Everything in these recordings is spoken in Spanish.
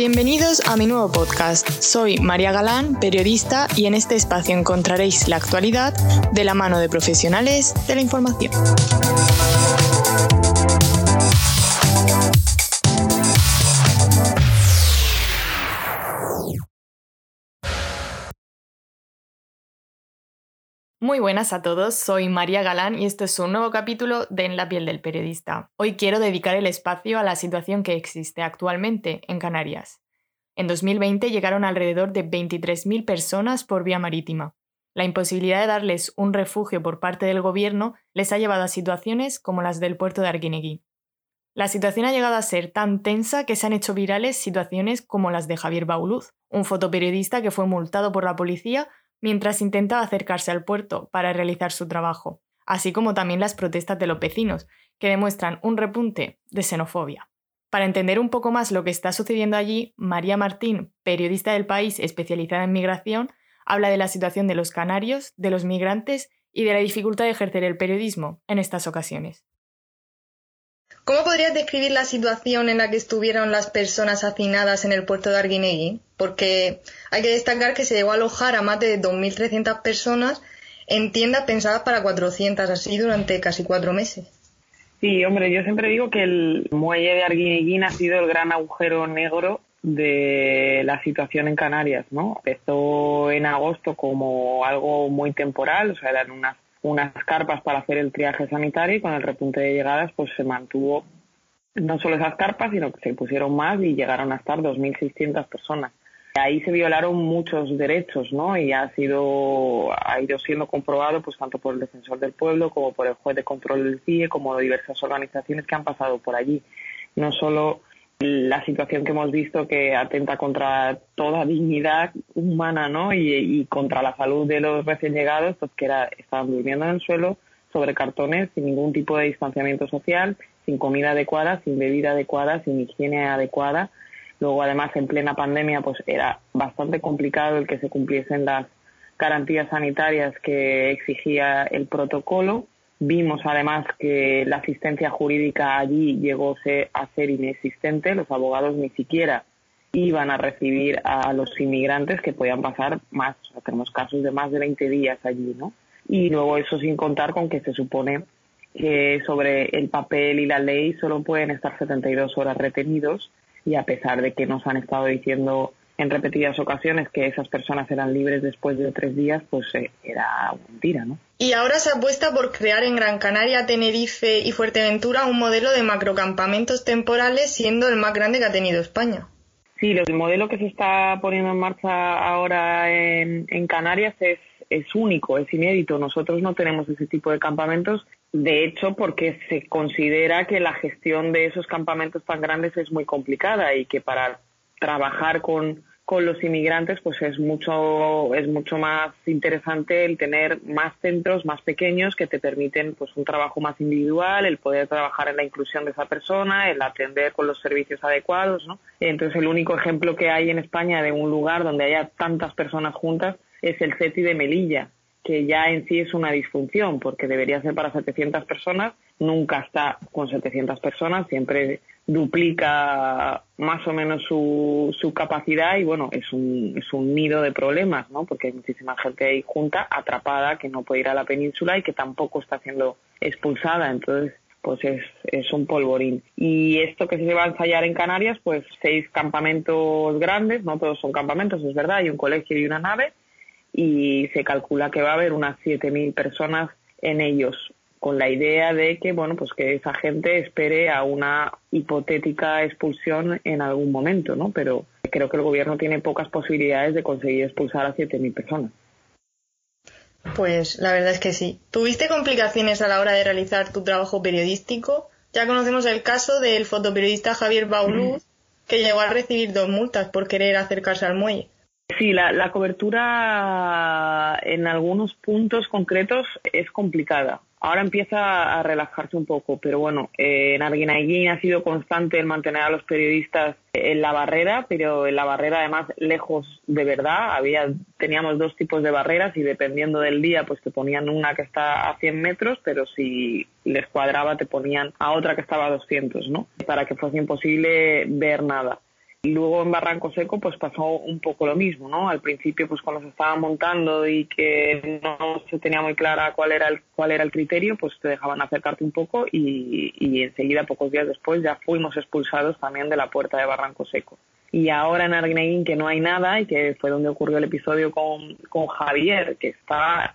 Bienvenidos a mi nuevo podcast. Soy María Galán, periodista, y en este espacio encontraréis la actualidad de la mano de profesionales de la información. Muy buenas a todos, soy María Galán y esto es un nuevo capítulo de En la piel del periodista. Hoy quiero dedicar el espacio a la situación que existe actualmente en Canarias. En 2020 llegaron alrededor de 23.000 personas por vía marítima. La imposibilidad de darles un refugio por parte del gobierno les ha llevado a situaciones como las del puerto de Arguineguín. La situación ha llegado a ser tan tensa que se han hecho virales situaciones como las de Javier Bauluz, un fotoperiodista que fue multado por la policía mientras intentaba acercarse al puerto para realizar su trabajo, así como también las protestas de los vecinos, que demuestran un repunte de xenofobia. Para entender un poco más lo que está sucediendo allí, María Martín, periodista del país especializada en migración, habla de la situación de los canarios, de los migrantes y de la dificultad de ejercer el periodismo en estas ocasiones. ¿Cómo podrías describir la situación en la que estuvieron las personas hacinadas en el puerto de Arguinegui? Porque hay que destacar que se llegó a alojar a más de 2.300 personas en tiendas pensadas para 400, así durante casi cuatro meses. Sí, hombre, yo siempre digo que el muelle de Arguineguín ha sido el gran agujero negro de la situación en Canarias, ¿no? Empezó en agosto como algo muy temporal, o sea, eran unas unas carpas para hacer el triaje sanitario y con el repunte de llegadas pues se mantuvo no solo esas carpas, sino que se pusieron más y llegaron a estar 2.600 personas. Ahí se violaron muchos derechos, ¿no? Y ha sido, ha ido siendo comprobado, pues tanto por el defensor del pueblo como por el juez de control del CIE, como diversas organizaciones que han pasado por allí. No solo la situación que hemos visto que atenta contra toda dignidad humana ¿no? y, contra la salud de los recién llegados, pues que era, estaban durmiendo en el suelo sobre cartones sin ningún tipo de distanciamiento social, sin comida adecuada, sin bebida adecuada, sin higiene adecuada. Luego, además, en plena pandemia, pues era bastante complicado el que se cumpliesen las garantías sanitarias que exigía el protocolo Vimos además que la asistencia jurídica allí llegó a ser inexistente, los abogados ni siquiera iban a recibir a los inmigrantes que podían pasar más, tenemos casos de más de 20 días allí, ¿no? Y luego eso sin contar con que se supone que sobre el papel y la ley solo pueden estar 72 horas retenidos y a pesar de que nos han estado diciendo en repetidas ocasiones que esas personas eran libres después de tres días, pues eh, era mentira, ¿no? Y ahora se apuesta por crear en Gran Canaria, Tenerife y Fuerteventura un modelo de macrocampamentos temporales, siendo el más grande que ha tenido España. Sí, el modelo que se está poniendo en marcha ahora en, Canarias es único, es inédito. Nosotros no tenemos ese tipo de campamentos, de hecho, porque se considera que la gestión de esos campamentos tan grandes es muy complicada y que para trabajar con, con los inmigrantes pues es mucho es mucho más interesante el tener más centros más pequeños que te permiten pues un trabajo más individual el poder trabajar en la inclusión de esa persona el atender con los servicios adecuados no entonces el único ejemplo que hay en España de un lugar donde haya tantas personas juntas es el CETI de Melilla que ya en sí es una disfunción porque debería ser para 700 personas nunca está con 700 personas siempre duplica más o menos su, su capacidad y bueno, es un, es un nido de problemas, ¿no? Porque hay muchísima gente ahí junta, atrapada, que no puede ir a la península y que tampoco está siendo expulsada. Entonces, pues es, es un polvorín. Y esto que se va a ensayar en Canarias, pues seis campamentos grandes, no todos son campamentos, es verdad, hay un colegio y una nave, y se calcula que va a haber unas 7.000 personas en ellos con la idea de que bueno pues que esa gente espere a una hipotética expulsión en algún momento no pero creo que el gobierno tiene pocas posibilidades de conseguir expulsar a 7.000 personas. Pues la verdad es que sí. Tuviste complicaciones a la hora de realizar tu trabajo periodístico ya conocemos el caso del fotoperiodista Javier Bauluz que llegó a recibir dos multas por querer acercarse al muelle Sí, la, la, cobertura en algunos puntos concretos es complicada. Ahora empieza a relajarse un poco, pero bueno, eh, en Arguinaguín ha sido constante el mantener a los periodistas en la barrera, pero en la barrera además lejos de verdad. Había, teníamos dos tipos de barreras y dependiendo del día, pues te ponían una que está a 100 metros, pero si les cuadraba te ponían a otra que estaba a 200, ¿no? Para que fuese imposible ver nada. Luego en Barranco Seco pues pasó un poco lo mismo, ¿no? Al principio pues cuando se estaba montando y que no se tenía muy clara cuál era el, cuál era el criterio, pues te dejaban acercarte un poco y, y enseguida, pocos días después, ya fuimos expulsados también de la puerta de Barranco Seco. Y ahora en Arguineguín que no hay nada y que fue donde ocurrió el episodio con, con Javier, que está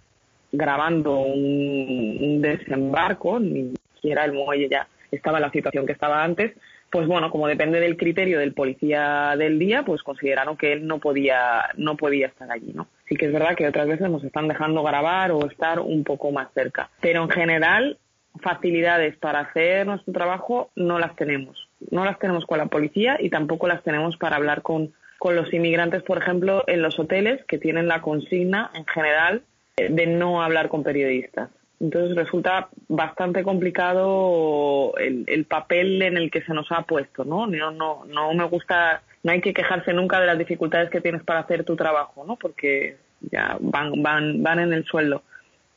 grabando un, un desembarco, ni siquiera el muelle ya estaba en la situación que estaba antes, pues bueno, como depende del criterio del policía del día, pues consideraron que él no podía, no podía estar allí, ¿no? Sí que es verdad que otras veces nos están dejando grabar o estar un poco más cerca. Pero en general, facilidades para hacer nuestro trabajo no las tenemos. No las tenemos con la policía y tampoco las tenemos para hablar con, con los inmigrantes, por ejemplo, en los hoteles que tienen la consigna en general de no hablar con periodistas. Entonces resulta bastante complicado el, el, papel en el que se nos ha puesto, ¿no? No, no, no me gusta, no hay que quejarse nunca de las dificultades que tienes para hacer tu trabajo, ¿no? Porque ya van, van, van en el sueldo.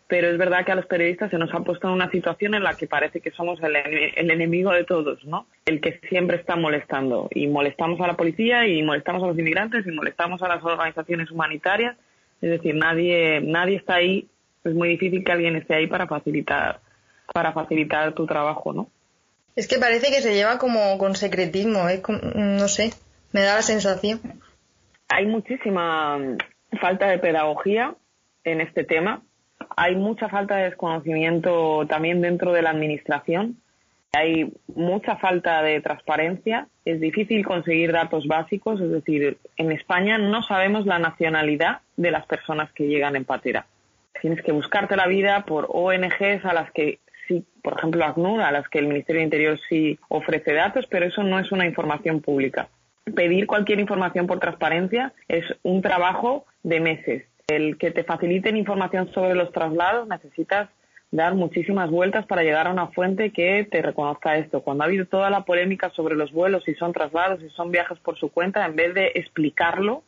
Pero es verdad que a los periodistas se nos ha puesto en una situación en la que parece que somos el, el enemigo de todos, ¿no? El que siempre está molestando. Y molestamos a la policía y molestamos a los inmigrantes y molestamos a las organizaciones humanitarias. Es decir, nadie, nadie está ahí es muy difícil que alguien esté ahí para facilitar, para facilitar tu trabajo, ¿no? Es que parece que se lleva como con secretismo, ¿eh? no sé, me da la sensación. Hay muchísima falta de pedagogía en este tema, hay mucha falta de desconocimiento también dentro de la administración, hay mucha falta de transparencia, es difícil conseguir datos básicos, es decir, en España no sabemos la nacionalidad de las personas que llegan en patera tienes que buscarte la vida por ONGs a las que sí, por ejemplo, ACNUR, a las que el Ministerio de Interior sí ofrece datos, pero eso no es una información pública. Pedir cualquier información por transparencia es un trabajo de meses. El que te faciliten información sobre los traslados necesitas dar muchísimas vueltas para llegar a una fuente que te reconozca esto. Cuando ha habido toda la polémica sobre los vuelos, si son traslados, si son viajes por su cuenta, en vez de explicarlo,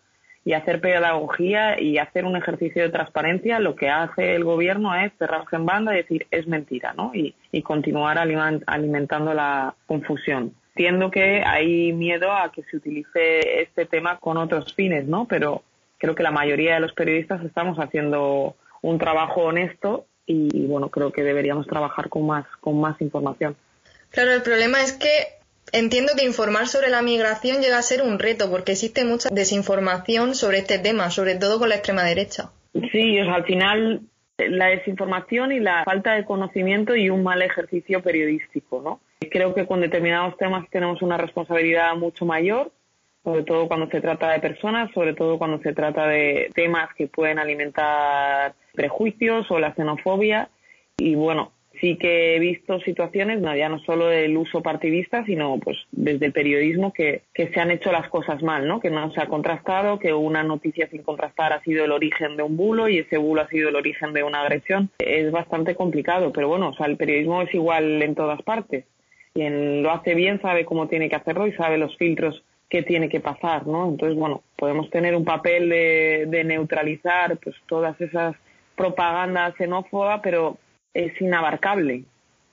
y hacer pedagogía y hacer un ejercicio de transparencia, lo que hace el gobierno es cerrarse en banda y decir es mentira, ¿no? Y, y continuar alimentando la confusión. Entiendo que hay miedo a que se utilice este tema con otros fines, ¿no? Pero creo que la mayoría de los periodistas estamos haciendo un trabajo honesto y, bueno, creo que deberíamos trabajar con más, con más información. Claro, el problema es que Entiendo que informar sobre la migración llega a ser un reto porque existe mucha desinformación sobre este tema, sobre todo con la extrema derecha. Sí, al final la desinformación y la falta de conocimiento y un mal ejercicio periodístico, ¿no? Creo que con determinados temas tenemos una responsabilidad mucho mayor, sobre todo cuando se trata de personas, sobre todo cuando se trata de temas que pueden alimentar prejuicios o la xenofobia. Y bueno, sí que he visto situaciones, no, ya no solo del uso partidista, sino pues desde el periodismo que, que se han hecho las cosas mal, ¿no? Que no se ha contrastado, que una noticia sin contrastar ha sido el origen de un bulo y ese bulo ha sido el origen de una agresión. Es bastante complicado, pero bueno, o sea, el periodismo es igual en todas partes. Quien lo hace bien sabe cómo tiene que hacerlo y sabe los filtros que tiene que pasar, ¿no? Entonces, bueno, podemos tener un papel de, de neutralizar pues todas esas propagandas xenófobas, pero es inabarcable,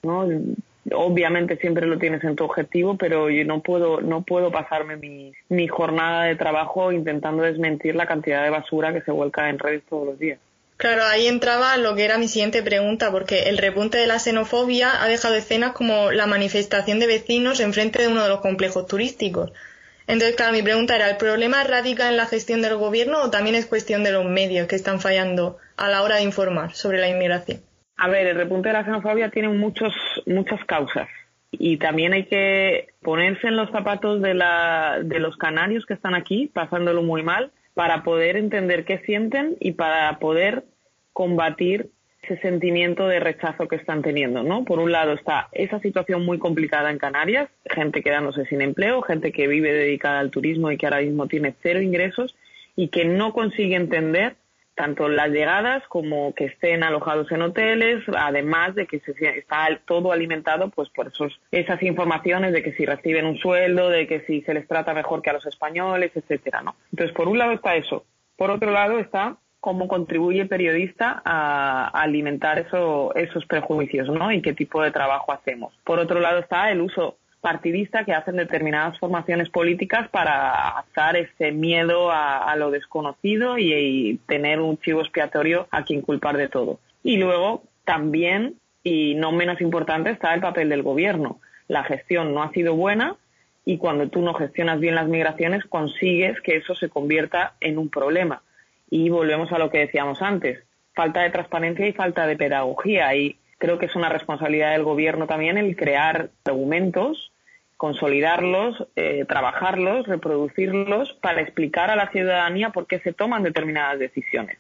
¿no? Obviamente siempre lo tienes en tu objetivo, pero yo no puedo, no puedo pasarme mi, mi jornada de trabajo intentando desmentir la cantidad de basura que se vuelca en redes todos los días. Claro, ahí entraba lo que era mi siguiente pregunta, porque el repunte de la xenofobia ha dejado escenas como la manifestación de vecinos en frente de uno de los complejos turísticos. Entonces, claro, mi pregunta era, ¿el problema radica en la gestión del gobierno o también es cuestión de los medios que están fallando a la hora de informar sobre la inmigración? A ver, el repunte de la xenofobia tiene muchos, muchas causas y también hay que ponerse en los zapatos de, la, de los canarios que están aquí, pasándolo muy mal, para poder entender qué sienten y para poder combatir ese sentimiento de rechazo que están teniendo, ¿no? Por un lado está esa situación muy complicada en Canarias, gente quedándose sin empleo, gente que vive dedicada al turismo y que ahora mismo tiene cero ingresos y que no consigue entender tanto las llegadas como que estén alojados en hoteles, además de que se, está todo alimentado pues por esos, esas informaciones de que si reciben un sueldo, de que si se les trata mejor que a los españoles, etcétera, ¿no? Entonces, por un lado está eso. Por otro lado está cómo contribuye el periodista a, alimentar eso, esos prejuicios, ¿no? Y qué tipo de trabajo hacemos. Por otro lado está el uso partidista que hacen determinadas formaciones políticas para azar ese miedo a, lo desconocido y, tener un chivo expiatorio a quien culpar de todo. Y luego también, y no menos importante, está el papel del gobierno. La gestión no ha sido buena y cuando tú no gestionas bien las migraciones consigues que eso se convierta en un problema. Y volvemos a lo que decíamos antes, falta de transparencia y falta de pedagogía. Y creo que es una responsabilidad del gobierno también el crear argumentos, consolidarlos, eh, trabajarlos, reproducirlos para explicar a la ciudadanía por qué se toman determinadas decisiones.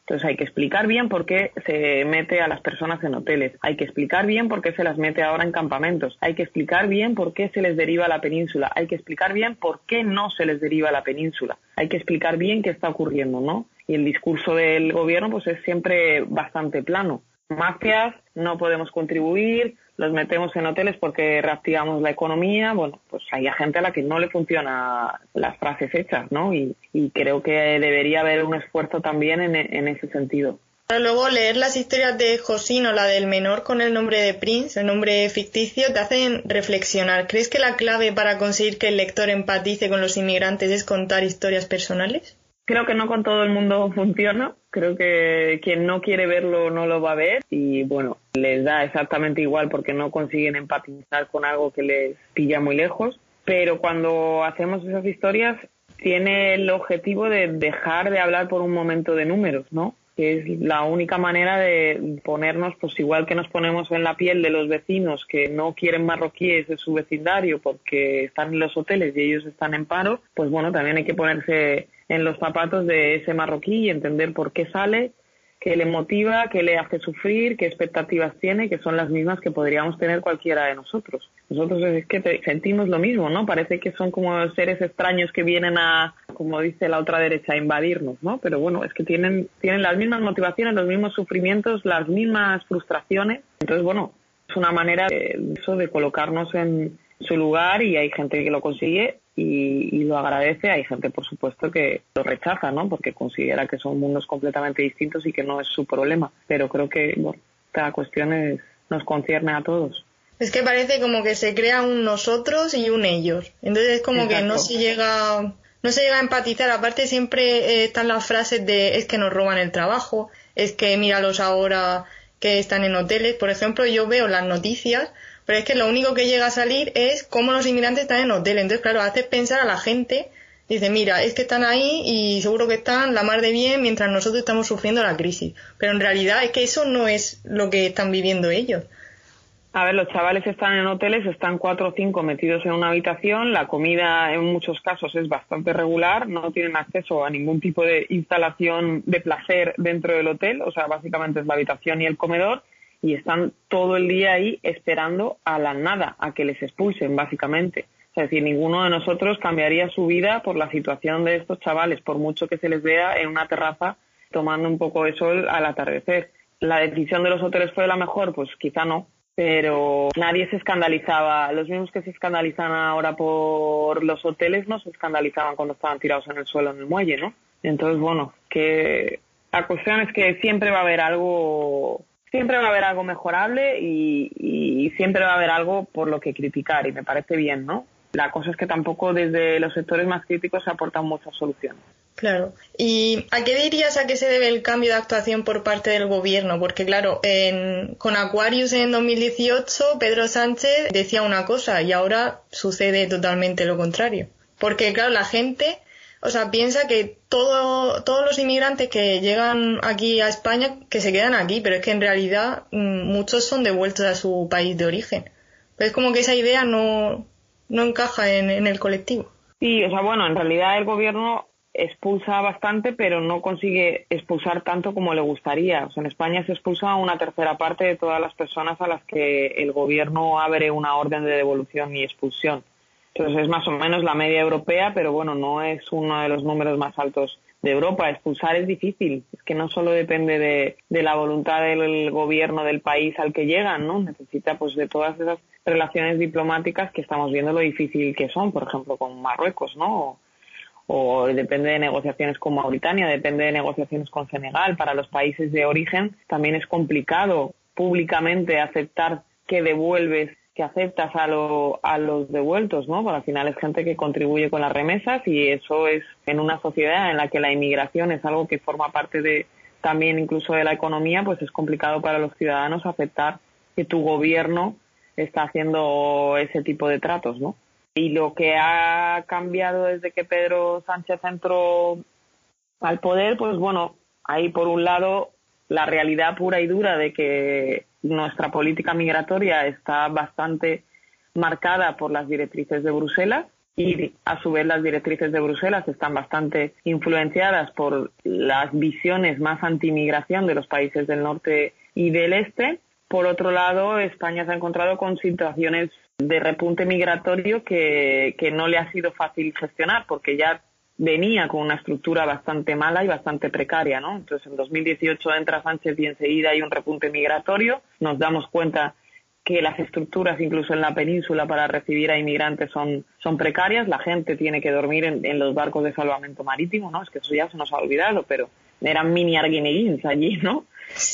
Entonces hay que explicar bien por qué se mete a las personas en hoteles, hay que explicar bien por qué se las mete ahora en campamentos, hay que explicar bien por qué se les deriva a la península, hay que explicar bien por qué no se les deriva a la península, hay que explicar bien qué está ocurriendo, ¿no? Y el discurso del gobierno pues es siempre bastante plano mafias, no podemos contribuir, los metemos en hoteles porque reactivamos la economía. Bueno, pues hay gente a la que no le funcionan las frases hechas, ¿no? Y, creo que debería haber un esfuerzo también en, ese sentido. luego leer las historias de Josino, la del menor con el nombre de Prince, el nombre ficticio, te hacen reflexionar. ¿Crees que la clave para conseguir que el lector empatice con los inmigrantes es contar historias personales? Creo que no con todo el mundo funciona. Creo que quien no quiere verlo no lo va a ver y bueno, les da exactamente igual porque no consiguen empatizar con algo que les pilla muy lejos. Pero cuando hacemos esas historias tiene el objetivo de dejar de hablar por un momento de números, ¿no? Que es la única manera de ponernos, pues igual que nos ponemos en la piel de los vecinos que no quieren marroquíes en su vecindario porque están en los hoteles y ellos están en paro, pues bueno, también hay que ponerse en los zapatos de ese marroquí y entender por qué sale, qué le motiva, qué le hace sufrir, qué expectativas tiene, que son las mismas que podríamos tener cualquiera de nosotros. Nosotros es que sentimos lo mismo, ¿no? Parece que son como seres extraños que vienen a, como dice la otra derecha, a invadirnos, ¿no? Pero bueno, es que tienen, tienen las mismas motivaciones, los mismos sufrimientos, las mismas frustraciones. Entonces, bueno, es una manera de, eso, de colocarnos en su lugar y hay gente que lo consigue y, lo agradece. Hay gente, por supuesto, que lo rechaza, ¿no? Porque considera que son mundos completamente distintos y que no es su problema. Pero creo que, bueno, cada cuestión nos concierne a todos. Es que parece como que se crea un nosotros y un ellos. Entonces es como que no se llega no se llega a empatizar. Aparte siempre eh, están las frases de es que nos roban el trabajo, es que míralos ahora que están en hoteles. Por ejemplo, yo veo las noticias pero es que lo único que llega a salir es cómo los inmigrantes están en hotel. Entonces, claro, hace pensar a la gente, dice, mira, es que están ahí y seguro que están la mar de bien mientras nosotros estamos sufriendo la crisis. Pero en realidad es que eso no es lo que están viviendo ellos. A ver, los chavales están en hoteles, están cuatro o cinco metidos en una habitación, la comida en muchos casos es bastante regular, no tienen acceso a ningún tipo de instalación de placer dentro del hotel, o sea, básicamente es la habitación y el comedor, y están todo el día ahí esperando a la nada, a que les expulsen, básicamente. Es decir, ninguno de nosotros cambiaría su vida por la situación de estos chavales, por mucho que se les vea en una terraza tomando un poco de sol al atardecer. ¿La decisión de los hoteles fue la mejor? Pues quizá no, pero nadie se escandalizaba. Los mismos que se escandalizan ahora por los hoteles no se escandalizaban cuando estaban tirados en el suelo en el muelle, ¿no? Entonces, bueno, que la cuestión es que siempre va a haber algo siempre va a haber algo mejorable y, siempre va a haber algo por lo que criticar y me parece bien, ¿no? La cosa es que tampoco desde los sectores más críticos se aportan muchas soluciones. Claro. ¿Y a qué dirías a qué se debe el cambio de actuación por parte del gobierno? Porque claro, con Aquarius en 2018 Pedro Sánchez decía una cosa y ahora sucede totalmente lo contrario. Porque claro, la gente o sea, piensa que todo, todos los inmigrantes que llegan aquí a España, que se quedan aquí, pero es que en realidad mm, muchos son devueltos a su país de origen. Es como que esa idea no, no encaja en, en el colectivo. Sí, o sea, bueno, en realidad el gobierno expulsa bastante, pero no consigue expulsar tanto como le gustaría. O sea, en España se expulsa una tercera parte de todas las personas a las que el gobierno abre una orden de devolución y expulsión. Entonces es más o menos la media europea, pero bueno, no es uno de los números más altos de Europa. Expulsar es difícil, es que no solo depende de, la voluntad del gobierno del país al que llegan, ¿no? Necesita pues de todas esas relaciones diplomáticas que estamos viendo lo difícil que son, por ejemplo, con Marruecos, ¿no? O, depende de negociaciones con Mauritania, depende de negociaciones con Senegal. Para los países de origen también es complicado públicamente aceptar que devuelves que aceptas a, a los devueltos, ¿no? Porque al final es gente que contribuye con las remesas y eso es en una sociedad en la que la inmigración es algo que forma parte de también incluso de la economía, pues es complicado para los ciudadanos aceptar que tu gobierno está haciendo ese tipo de tratos, ¿no? Y lo que ha cambiado desde que Pedro Sánchez entró al poder, pues bueno, hay por un lado la realidad pura y dura de que nuestra política migratoria está bastante marcada por las directrices de Bruselas y a su vez las directrices de Bruselas están bastante influenciadas por las visiones más antimigración de los países del norte y del este. Por otro lado, España se ha encontrado con situaciones de repunte migratorio que, que no le ha sido fácil gestionar porque ya venía con una estructura bastante mala y bastante precaria, ¿no? Entonces, en 2018 entra Sánchez y enseguida hay un repunte migratorio. Nos damos cuenta que las estructuras, incluso en la península, para recibir a inmigrantes son, son precarias. La gente tiene que dormir en, los barcos de salvamento marítimo, ¿no? Es que eso ya se nos ha olvidado, pero eran mini arguineguins allí, ¿no?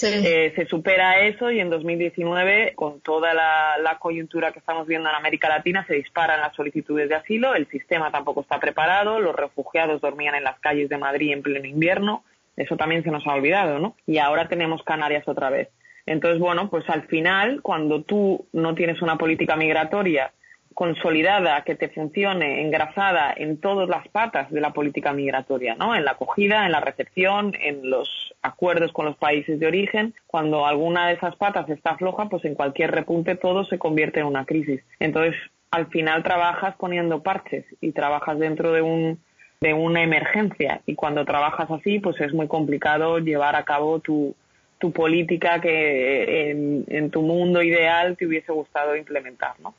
Eh, se supera eso y en 2019, con toda la, coyuntura que estamos viendo en América Latina, se disparan las solicitudes de asilo, el sistema tampoco está preparado, los refugiados dormían en las calles de Madrid en pleno invierno, eso también se nos ha olvidado, ¿no? Y ahora tenemos Canarias otra vez. Entonces, bueno, pues al final, cuando tú no tienes una política migratoria consolidada, que te funcione, engrasada en todas las patas de la política migratoria, ¿no? En la acogida, en la recepción, en los acuerdos con los países de origen. Cuando alguna de esas patas está floja, pues en cualquier repunte todo se convierte en una crisis. Entonces, al final trabajas poniendo parches y trabajas dentro de un de una emergencia y cuando trabajas así, pues es muy complicado llevar a cabo tu, tu política que en, en tu mundo ideal te hubiese gustado implementar, ¿no?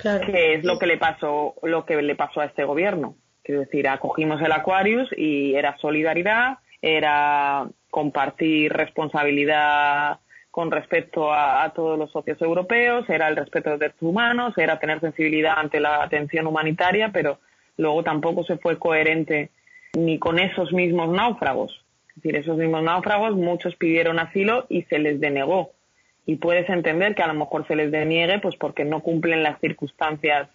que es lo que le pasó, lo que le pasó a este gobierno. Quiero decir, acogimos el Aquarius y era solidaridad, era compartir responsabilidad con respecto a, todos los socios europeos, era el respeto de los derechos humanos, era tener sensibilidad ante la atención humanitaria, pero luego tampoco se fue coherente ni con esos mismos náufragos. Es decir, esos mismos náufragos, muchos pidieron asilo y se les denegó y puedes entender que a lo mejor se les deniegue pues porque no cumplen las circunstancias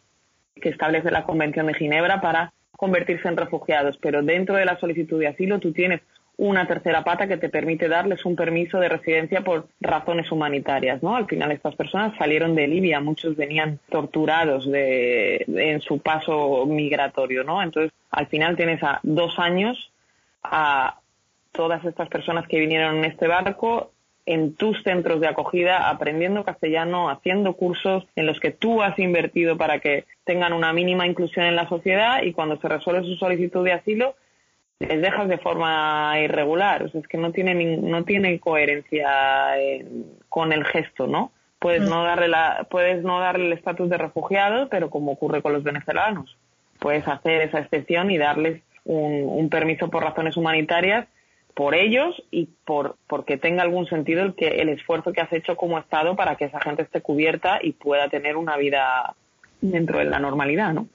que establece la Convención de Ginebra para convertirse en refugiados, pero dentro de la solicitud de asilo tú tienes una tercera pata que te permite darles un permiso de residencia por razones humanitarias, ¿no? Al final estas personas salieron de Libia, muchos venían torturados de, en su paso migratorio, ¿no? Entonces, al final tienes a dos años a todas estas personas que vinieron en este barco en tus centros de acogida, aprendiendo castellano, haciendo cursos en los que tú has invertido para que tengan una mínima inclusión en la sociedad y cuando se resuelve su solicitud de asilo, les dejas de forma irregular. O sea, es que no tiene, no tiene coherencia con el gesto, ¿no? Puedes mm. no darle la, puedes no darle el estatus de refugiado, pero como ocurre con los venezolanos, puedes hacer esa excepción y darles un permiso por razones humanitarias por ellos y por porque tenga algún sentido el que el esfuerzo que has hecho como Estado para que esa gente esté cubierta y pueda tener una vida dentro de la normalidad, ¿no?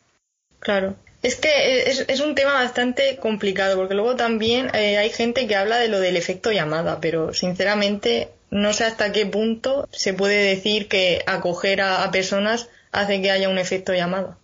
Claro. Es que es, es un tema bastante complicado porque luego también eh, hay gente que habla de lo del efecto llamada, pero sinceramente no sé hasta qué punto se puede decir que acoger a personas hace que haya un efecto llamada.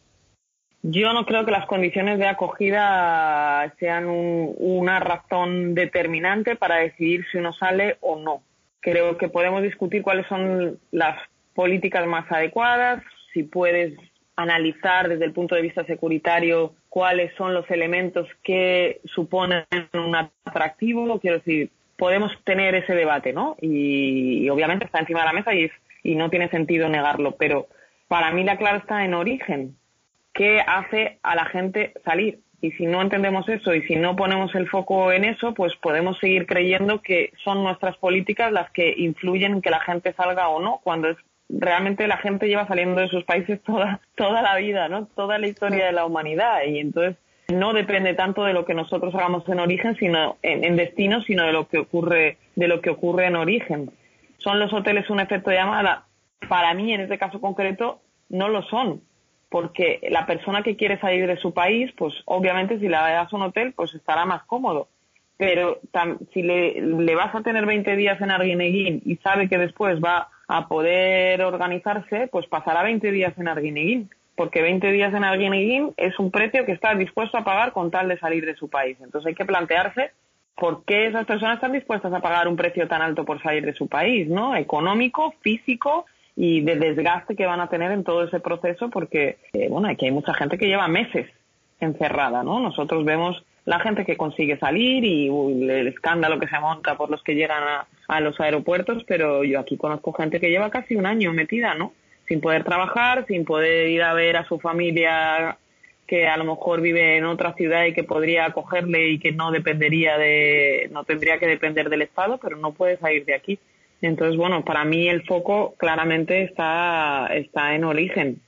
Yo no creo que las condiciones de acogida sean una razón determinante para decidir si uno sale o no. Creo que podemos discutir cuáles son las políticas más adecuadas, si puedes analizar desde el punto de vista securitario cuáles son los elementos que suponen un atractivo. Quiero decir, podemos tener ese debate, ¿no? Y, obviamente está encima de la mesa y, y no tiene sentido negarlo, pero para mí la clave está en origen qué hace a la gente salir. Y si no entendemos eso y si no ponemos el foco en eso, pues podemos seguir creyendo que son nuestras políticas las que influyen en que la gente salga o no, cuando es realmente la gente lleva saliendo de sus países toda, toda la vida, ¿no? Toda la historia de la humanidad. Y entonces no depende tanto de lo que nosotros hagamos en origen, sino en, destino, sino de lo que ocurre, de lo que ocurre en origen. ¿Son los hoteles un efecto de llamada? Para mí, en este caso concreto, no lo son porque la persona que quiere salir de su país, pues obviamente si la das un hotel, pues estará más cómodo. Pero si le, vas a tener 20 días en Arguineguín y sabe que después va a poder organizarse, pues pasará 20 días en Arguineguín, porque 20 días en Arguineguín es un precio que está dispuesto a pagar con tal de salir de su país. Entonces hay que plantearse por qué esas personas están dispuestas a pagar un precio tan alto por salir de su país, ¿no? Económico, físico y de desgaste que van a tener en todo ese proceso, porque, eh, bueno, aquí hay mucha gente que lleva meses encerrada, ¿no? Nosotros vemos la gente que consigue salir y el escándalo que se monta por los que llegan a, los aeropuertos, pero yo aquí conozco gente que lleva casi un año metida, ¿no? Sin poder trabajar, sin poder ir a ver a su familia que a lo mejor vive en otra ciudad y que podría acogerle y que no dependería de, no tendría que depender del Estado, pero no puede salir de aquí. Entonces, bueno, para mí el foco claramente está, está en origen.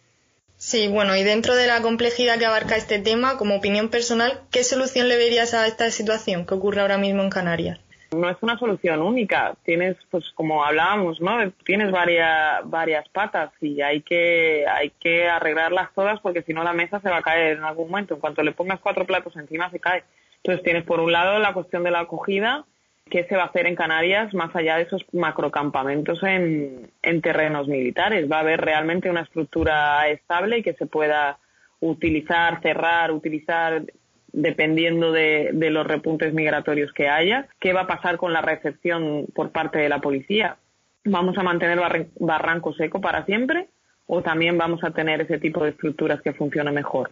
Sí, bueno, y dentro de la complejidad que abarca este tema, como opinión personal, ¿qué solución le verías a esta situación que ocurre ahora mismo en Canarias? No es una solución única. Tienes, pues como hablábamos, ¿no? Tienes varias, varias patas y hay que, hay que arreglarlas todas porque si no la mesa se va a caer en algún momento. En cuanto le pongas cuatro platos encima se cae. Entonces tienes por un lado la cuestión de la acogida, qué se va a hacer en Canarias más allá de esos macrocampamentos en, en terrenos militares. Va a haber realmente una estructura estable y que se pueda utilizar, cerrar, utilizar dependiendo de, de, los repuntes migratorios que haya. ¿Qué va a pasar con la recepción por parte de la policía? ¿Vamos a mantener Barranco seco para siempre o también vamos a tener ese tipo de estructuras que funcionen mejor?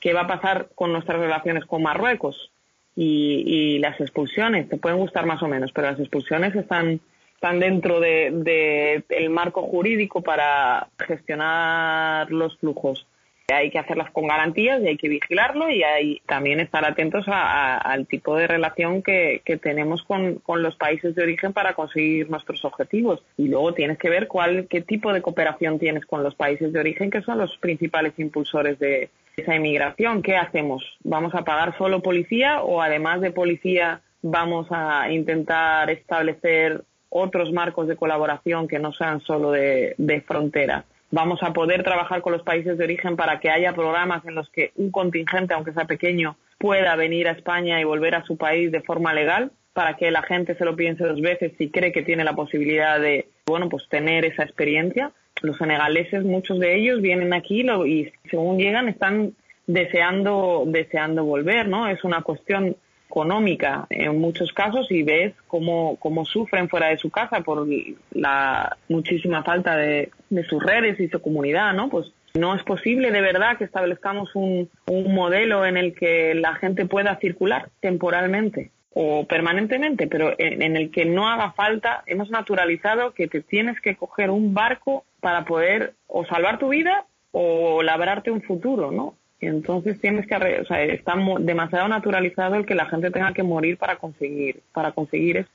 ¿Qué va a pasar con nuestras relaciones con Marruecos? Y, las expulsiones, te pueden gustar más o menos, pero las expulsiones están, están dentro del de, marco jurídico para gestionar los flujos. Hay que hacerlas con garantías y hay que vigilarlo y hay también estar atentos al tipo de relación que, tenemos con, con, los países de origen para conseguir nuestros objetivos. Y luego tienes que ver cuál, qué tipo de cooperación tienes con los países de origen, que son los principales impulsores de, esa inmigración, ¿qué hacemos? ¿Vamos a pagar solo policía o además de policía vamos a intentar establecer otros marcos de colaboración que no sean solo de, frontera? Vamos a poder trabajar con los países de origen para que haya programas en los que un contingente, aunque sea pequeño, pueda venir a España y volver a su país de forma legal, para que la gente se lo piense dos veces si cree que tiene la posibilidad de, bueno, pues tener esa experiencia los senegaleses, muchos de ellos vienen aquí y según llegan están deseando, deseando volver, ¿no? Es una cuestión económica en muchos casos y ves cómo, cómo sufren fuera de su casa por la muchísima falta de, de sus redes y su comunidad, ¿no? Pues no es posible de verdad que establezcamos un, un modelo en el que la gente pueda circular temporalmente o permanentemente, pero en, el que no haga falta, hemos naturalizado que te tienes que coger un barco para poder o salvar tu vida o labrarte un futuro, ¿no? Entonces tienes que, o sea, está demasiado naturalizado el que la gente tenga que morir para conseguir, para conseguir eso.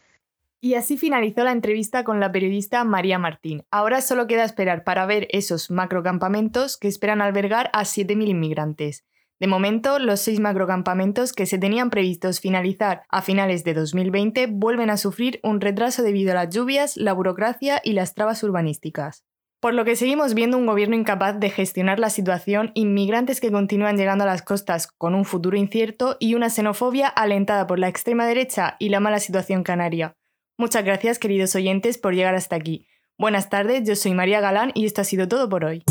Y así finalizó la entrevista con la periodista María Martín. Ahora solo queda esperar para ver esos macrocampamentos que esperan albergar a 7.000 inmigrantes. De momento, los seis macrocampamentos que se tenían previstos finalizar a finales de 2020 vuelven a sufrir un retraso debido a las lluvias, la burocracia y las trabas urbanísticas. Por lo que seguimos viendo un gobierno incapaz de gestionar la situación, inmigrantes que continúan llegando a las costas con un futuro incierto y una xenofobia alentada por la extrema derecha y la mala situación canaria. Muchas gracias, queridos oyentes, por llegar hasta aquí. Buenas tardes, yo soy María Galán y esto ha sido todo por hoy.